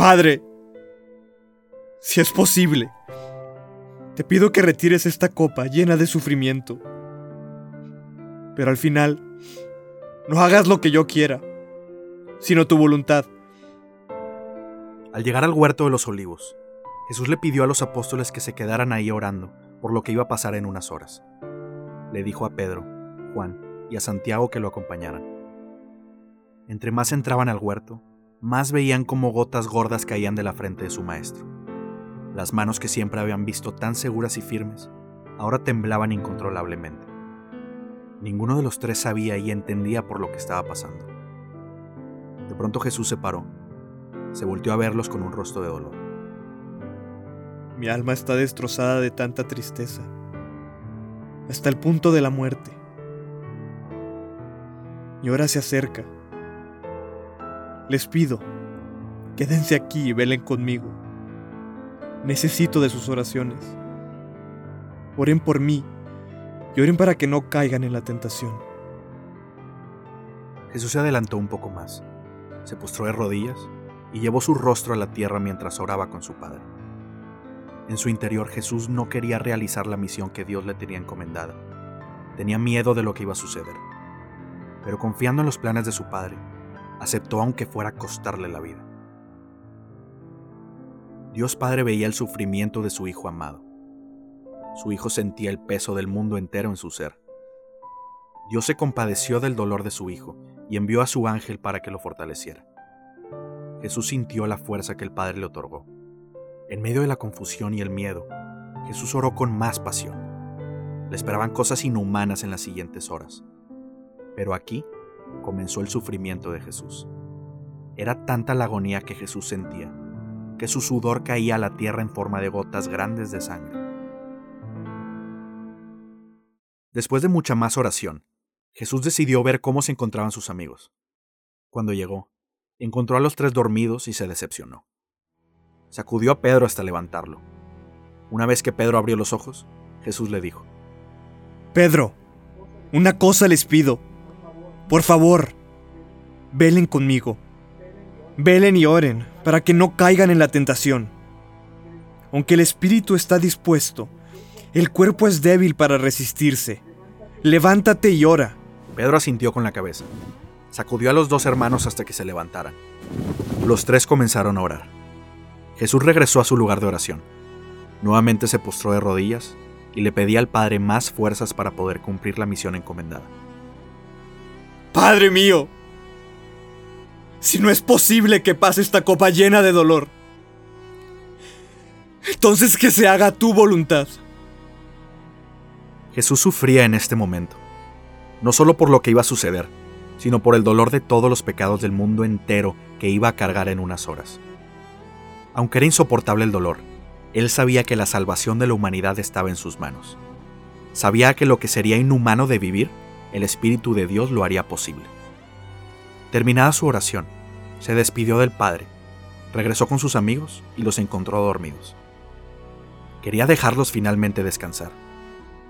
Padre, si es posible, te pido que retires esta copa llena de sufrimiento. Pero al final, no hagas lo que yo quiera, sino tu voluntad. Al llegar al huerto de los olivos, Jesús le pidió a los apóstoles que se quedaran ahí orando por lo que iba a pasar en unas horas. Le dijo a Pedro, Juan y a Santiago que lo acompañaran. Entre más entraban al huerto, más veían como gotas gordas caían de la frente de su maestro. Las manos que siempre habían visto tan seguras y firmes, ahora temblaban incontrolablemente. Ninguno de los tres sabía y entendía por lo que estaba pasando. De pronto Jesús se paró, se volteó a verlos con un rostro de dolor. Mi alma está destrozada de tanta tristeza, hasta el punto de la muerte. Mi hora se acerca. Les pido, quédense aquí y velen conmigo. Necesito de sus oraciones. Oren por mí y oren para que no caigan en la tentación. Jesús se adelantó un poco más, se postró de rodillas y llevó su rostro a la tierra mientras oraba con su Padre. En su interior Jesús no quería realizar la misión que Dios le tenía encomendada. Tenía miedo de lo que iba a suceder. Pero confiando en los planes de su Padre, aceptó aunque fuera a costarle la vida. Dios Padre veía el sufrimiento de su Hijo amado. Su Hijo sentía el peso del mundo entero en su ser. Dios se compadeció del dolor de su Hijo y envió a su ángel para que lo fortaleciera. Jesús sintió la fuerza que el Padre le otorgó. En medio de la confusión y el miedo, Jesús oró con más pasión. Le esperaban cosas inhumanas en las siguientes horas. Pero aquí comenzó el sufrimiento de Jesús. Era tanta la agonía que Jesús sentía que su sudor caía a la tierra en forma de gotas grandes de sangre. Después de mucha más oración, Jesús decidió ver cómo se encontraban sus amigos. Cuando llegó, encontró a los tres dormidos y se decepcionó. Sacudió a Pedro hasta levantarlo. Una vez que Pedro abrió los ojos, Jesús le dijo, Pedro, una cosa les pido. Por favor, velen conmigo. Velen y oren para que no caigan en la tentación. Aunque el espíritu está dispuesto, el cuerpo es débil para resistirse. Levántate y ora. Pedro asintió con la cabeza. Sacudió a los dos hermanos hasta que se levantaran. Los tres comenzaron a orar. Jesús regresó a su lugar de oración. Nuevamente se postró de rodillas y le pedía al Padre más fuerzas para poder cumplir la misión encomendada. Padre mío, si no es posible que pase esta copa llena de dolor, entonces que se haga tu voluntad. Jesús sufría en este momento, no solo por lo que iba a suceder, sino por el dolor de todos los pecados del mundo entero que iba a cargar en unas horas. Aunque era insoportable el dolor, él sabía que la salvación de la humanidad estaba en sus manos. Sabía que lo que sería inhumano de vivir, el Espíritu de Dios lo haría posible. Terminada su oración, se despidió del Padre, regresó con sus amigos y los encontró dormidos. Quería dejarlos finalmente descansar,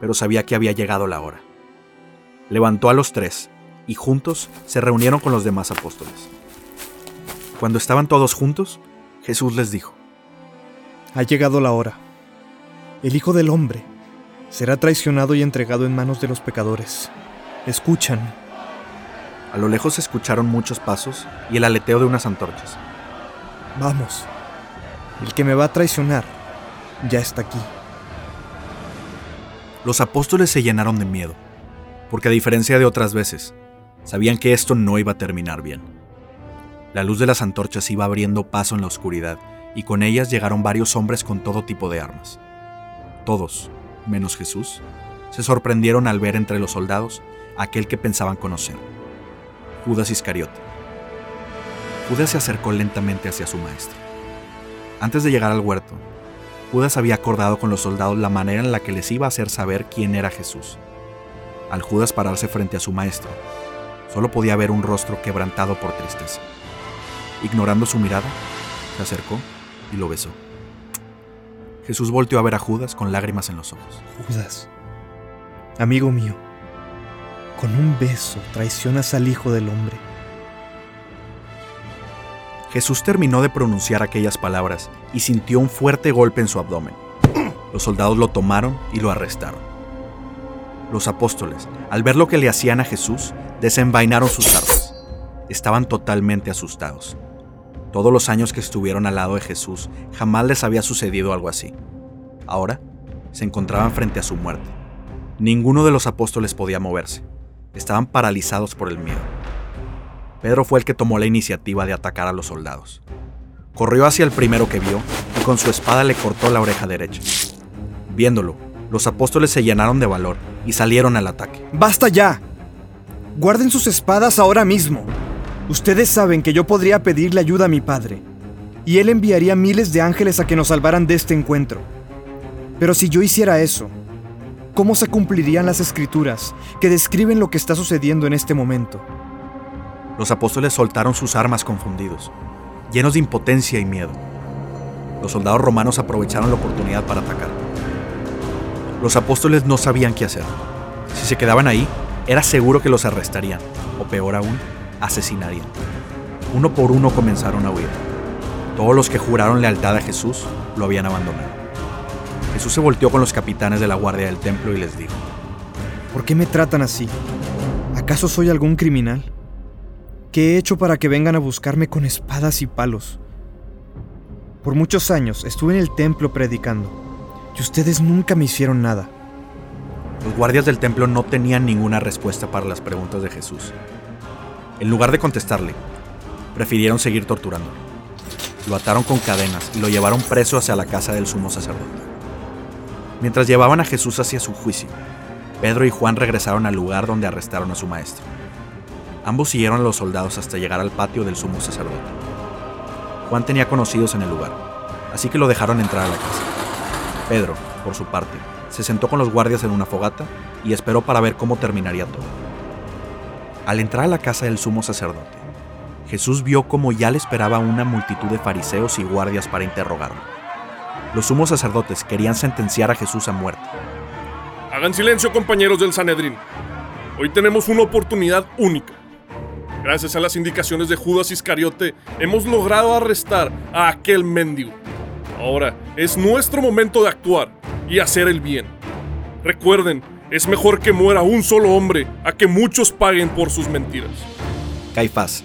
pero sabía que había llegado la hora. Levantó a los tres y juntos se reunieron con los demás apóstoles. Cuando estaban todos juntos, Jesús les dijo, Ha llegado la hora. El Hijo del Hombre será traicionado y entregado en manos de los pecadores. Escuchan. A lo lejos se escucharon muchos pasos y el aleteo de unas antorchas. Vamos. El que me va a traicionar ya está aquí. Los apóstoles se llenaron de miedo, porque a diferencia de otras veces, sabían que esto no iba a terminar bien. La luz de las antorchas iba abriendo paso en la oscuridad, y con ellas llegaron varios hombres con todo tipo de armas. Todos, menos Jesús, se sorprendieron al ver entre los soldados aquel que pensaban conocer, Judas Iscariote. Judas se acercó lentamente hacia su maestro. Antes de llegar al huerto, Judas había acordado con los soldados la manera en la que les iba a hacer saber quién era Jesús. Al Judas pararse frente a su maestro, solo podía ver un rostro quebrantado por tristeza. Ignorando su mirada, se acercó y lo besó. Jesús volteó a ver a Judas con lágrimas en los ojos. Judas, amigo mío, con un beso traicionas al Hijo del Hombre. Jesús terminó de pronunciar aquellas palabras y sintió un fuerte golpe en su abdomen. Los soldados lo tomaron y lo arrestaron. Los apóstoles, al ver lo que le hacían a Jesús, desenvainaron sus armas. Estaban totalmente asustados. Todos los años que estuvieron al lado de Jesús, jamás les había sucedido algo así. Ahora, se encontraban frente a su muerte. Ninguno de los apóstoles podía moverse. Estaban paralizados por el miedo. Pedro fue el que tomó la iniciativa de atacar a los soldados. Corrió hacia el primero que vio y con su espada le cortó la oreja derecha. Viéndolo, los apóstoles se llenaron de valor y salieron al ataque. ¡Basta ya! Guarden sus espadas ahora mismo. Ustedes saben que yo podría pedirle ayuda a mi padre, y él enviaría miles de ángeles a que nos salvaran de este encuentro. Pero si yo hiciera eso, ¿cómo se cumplirían las escrituras que describen lo que está sucediendo en este momento? Los apóstoles soltaron sus armas confundidos, llenos de impotencia y miedo. Los soldados romanos aprovecharon la oportunidad para atacar. Los apóstoles no sabían qué hacer. Si se quedaban ahí, era seguro que los arrestarían, o peor aún, asesinarían. Uno por uno comenzaron a huir. Todos los que juraron lealtad a Jesús lo habían abandonado. Jesús se volteó con los capitanes de la guardia del templo y les dijo, ¿Por qué me tratan así? ¿Acaso soy algún criminal? ¿Qué he hecho para que vengan a buscarme con espadas y palos? Por muchos años estuve en el templo predicando, y ustedes nunca me hicieron nada. Los guardias del templo no tenían ninguna respuesta para las preguntas de Jesús. En lugar de contestarle, prefirieron seguir torturándolo. Lo ataron con cadenas y lo llevaron preso hacia la casa del sumo sacerdote. Mientras llevaban a Jesús hacia su juicio, Pedro y Juan regresaron al lugar donde arrestaron a su maestro. Ambos siguieron a los soldados hasta llegar al patio del sumo sacerdote. Juan tenía conocidos en el lugar, así que lo dejaron entrar a la casa. Pedro, por su parte, se sentó con los guardias en una fogata y esperó para ver cómo terminaría todo. Al entrar a la casa del sumo sacerdote, Jesús vio como ya le esperaba una multitud de fariseos y guardias para interrogarlo. Los sumos sacerdotes querían sentenciar a Jesús a muerte. Hagan silencio, compañeros del Sanedrín. Hoy tenemos una oportunidad única. Gracias a las indicaciones de Judas Iscariote, hemos logrado arrestar a aquel mendigo. Ahora es nuestro momento de actuar y hacer el bien. Recuerden, es mejor que muera un solo hombre a que muchos paguen por sus mentiras. Caifás,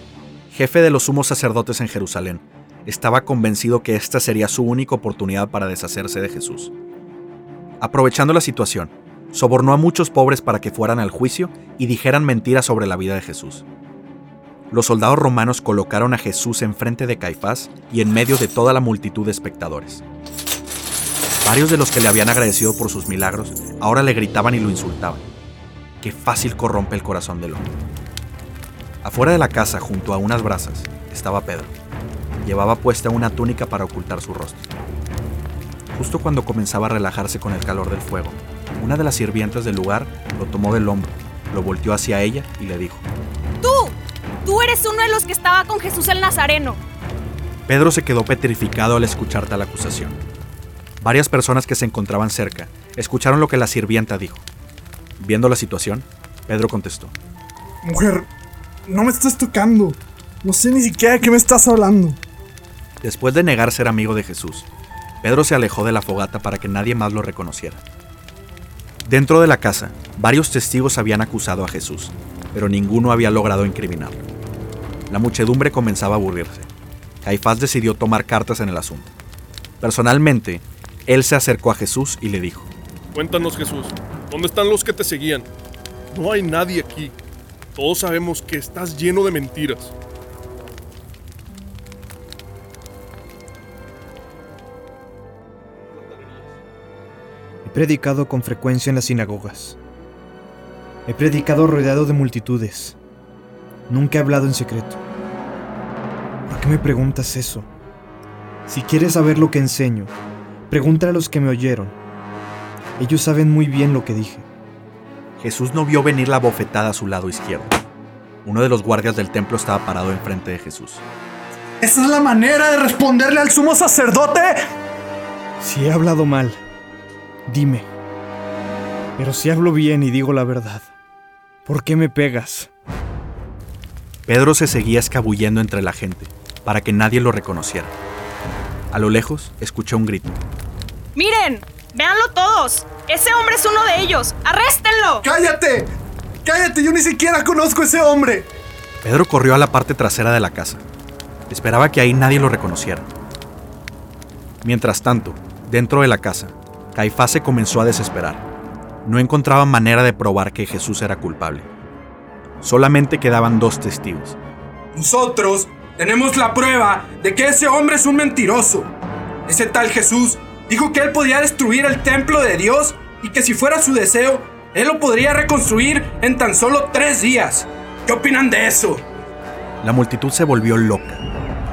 jefe de los sumos sacerdotes en Jerusalén, estaba convencido que esta sería su única oportunidad para deshacerse de Jesús. Aprovechando la situación, sobornó a muchos pobres para que fueran al juicio y dijeran mentiras sobre la vida de Jesús. Los soldados romanos colocaron a Jesús enfrente de Caifás y en medio de toda la multitud de espectadores. Varios de los que le habían agradecido por sus milagros ahora le gritaban y lo insultaban. Qué fácil corrompe el corazón del hombre. Afuera de la casa, junto a unas brasas, estaba Pedro. Llevaba puesta una túnica para ocultar su rostro. Justo cuando comenzaba a relajarse con el calor del fuego, una de las sirvientas del lugar lo tomó del hombro, lo volteó hacia ella y le dijo, ¡Tú! Tú eres uno de los que estaba con Jesús el Nazareno. Pedro se quedó petrificado al escuchar tal acusación. Varias personas que se encontraban cerca escucharon lo que la sirvienta dijo. Viendo la situación, Pedro contestó. Mujer, no me estás tocando. No sé ni siquiera de qué me estás hablando. Después de negar ser amigo de Jesús, Pedro se alejó de la fogata para que nadie más lo reconociera. Dentro de la casa, varios testigos habían acusado a Jesús, pero ninguno había logrado incriminarlo. La muchedumbre comenzaba a aburrirse. Caifás decidió tomar cartas en el asunto. Personalmente, él se acercó a Jesús y le dijo, Cuéntanos, Jesús, ¿dónde están los que te seguían? No hay nadie aquí. Todos sabemos que estás lleno de mentiras. Predicado con frecuencia en las sinagogas. He predicado rodeado de multitudes. Nunca he hablado en secreto. ¿Por qué me preguntas eso? Si quieres saber lo que enseño, pregúntale a los que me oyeron. Ellos saben muy bien lo que dije. Jesús no vio venir la bofetada a su lado izquierdo. Uno de los guardias del templo estaba parado enfrente de Jesús. ¿Esa es la manera de responderle al sumo sacerdote? Si he hablado mal, dime. Pero si hablo bien y digo la verdad, ¿por qué me pegas? Pedro se seguía escabullendo entre la gente, para que nadie lo reconociera. A lo lejos escuchó un grito. Miren, véanlo todos. Ese hombre es uno de ellos. ¡Arréstenlo! ¡Cállate! ¡Cállate! Yo ni siquiera conozco a ese hombre. Pedro corrió a la parte trasera de la casa. Esperaba que ahí nadie lo reconociera. Mientras tanto, dentro de la casa, Caifás se comenzó a desesperar. No encontraba manera de probar que Jesús era culpable. Solamente quedaban dos testigos. Nosotros tenemos la prueba de que ese hombre es un mentiroso. Ese tal Jesús dijo que él podía destruir el templo de Dios y que si fuera su deseo, él lo podría reconstruir en tan solo tres días. ¿Qué opinan de eso? La multitud se volvió loca.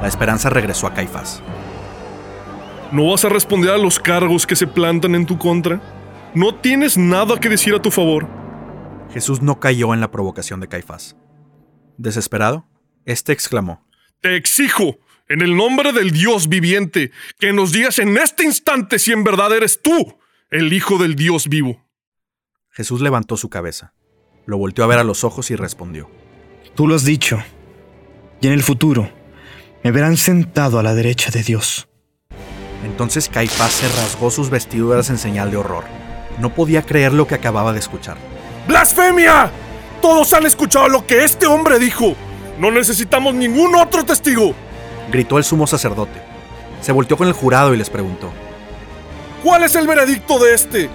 La esperanza regresó a Caifás. ¿No vas a responder a los cargos que se plantan en tu contra? ¿No tienes nada que decir a tu favor? Jesús no cayó en la provocación de Caifás. Desesperado, éste exclamó: Te exijo, en el nombre del Dios viviente, que nos digas en este instante si en verdad eres tú, el Hijo del Dios vivo. Jesús levantó su cabeza, lo volteó a ver a los ojos y respondió: Tú lo has dicho. Y en el futuro me verán sentado a la derecha de Dios. Entonces Caifás se rasgó sus vestiduras en señal de horror. No podía creer lo que acababa de escuchar. ¡Blasfemia! Todos han escuchado lo que este hombre dijo. No necesitamos ningún otro testigo. Gritó el sumo sacerdote. Se volteó con el jurado y les preguntó. ¿Cuál es el veredicto de este?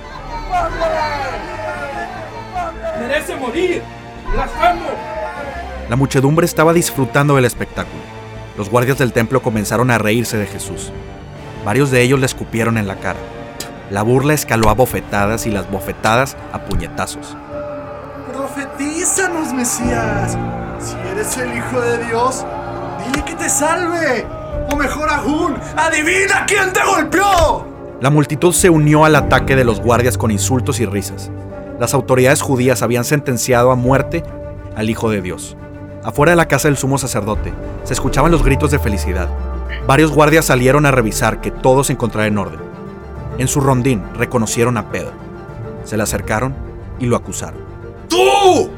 ¡Merece morir! ¡Blasfemo! La muchedumbre estaba disfrutando del espectáculo. Los guardias del templo comenzaron a reírse de Jesús. Varios de ellos le escupieron en la cara. La burla escaló a bofetadas y las bofetadas a puñetazos. Profetízanos, Mesías. Si eres el Hijo de Dios, dile que te salve. O mejor aún, adivina quién te golpeó. La multitud se unió al ataque de los guardias con insultos y risas. Las autoridades judías habían sentenciado a muerte al Hijo de Dios. Afuera de la casa del sumo sacerdote se escuchaban los gritos de felicidad. Varios guardias salieron a revisar que todo se encontrara en orden. En su rondín reconocieron a Pedro. Se le acercaron y lo acusaron. ¡Tú!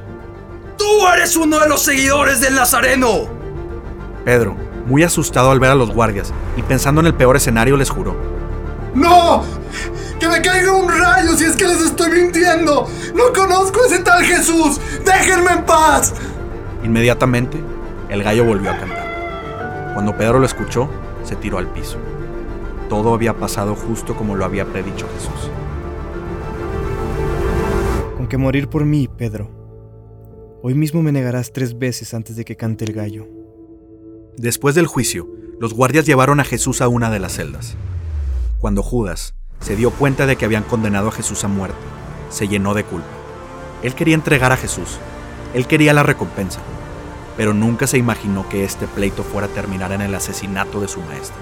¡Tú eres uno de los seguidores del Nazareno! Pedro, muy asustado al ver a los guardias y pensando en el peor escenario, les juró. ¡No! ¡Que me caiga un rayo si es que les estoy mintiendo! ¡No conozco a ese tal Jesús! ¡Déjenme en paz! Inmediatamente, el gallo volvió a cantar. Cuando Pedro lo escuchó, se tiró al piso. Todo había pasado justo como lo había predicho Jesús. Con que morir por mí, Pedro. Hoy mismo me negarás tres veces antes de que cante el gallo. Después del juicio, los guardias llevaron a Jesús a una de las celdas. Cuando Judas se dio cuenta de que habían condenado a Jesús a muerte, se llenó de culpa. Él quería entregar a Jesús. Él quería la recompensa pero nunca se imaginó que este pleito fuera a terminar en el asesinato de su maestro.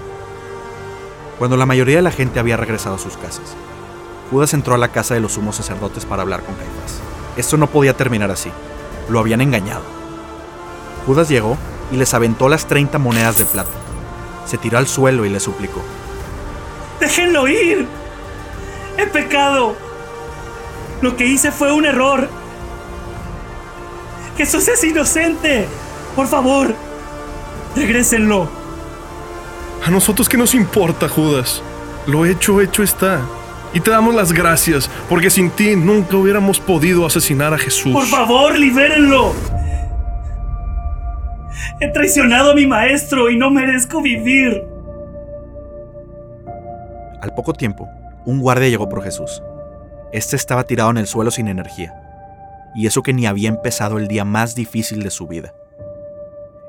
Cuando la mayoría de la gente había regresado a sus casas, Judas entró a la casa de los sumos sacerdotes para hablar con Caifás. Esto no podía terminar así. Lo habían engañado. Judas llegó y les aventó las 30 monedas de plata. Se tiró al suelo y le suplicó. ¡Déjenlo ir! ¡He pecado! Lo que hice fue un error. Jesús es inocente. Por favor, regrésenlo. A nosotros qué nos importa, Judas. Lo hecho, hecho está. Y te damos las gracias, porque sin ti nunca hubiéramos podido asesinar a Jesús. Por favor, libérenlo. He traicionado a mi maestro y no merezco vivir. Al poco tiempo, un guardia llegó por Jesús. Este estaba tirado en el suelo sin energía, y eso que ni había empezado el día más difícil de su vida.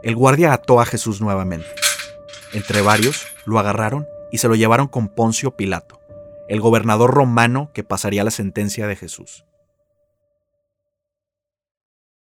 El guardia ató a Jesús nuevamente. Entre varios, lo agarraron y se lo llevaron con Poncio Pilato, el gobernador romano que pasaría la sentencia de Jesús.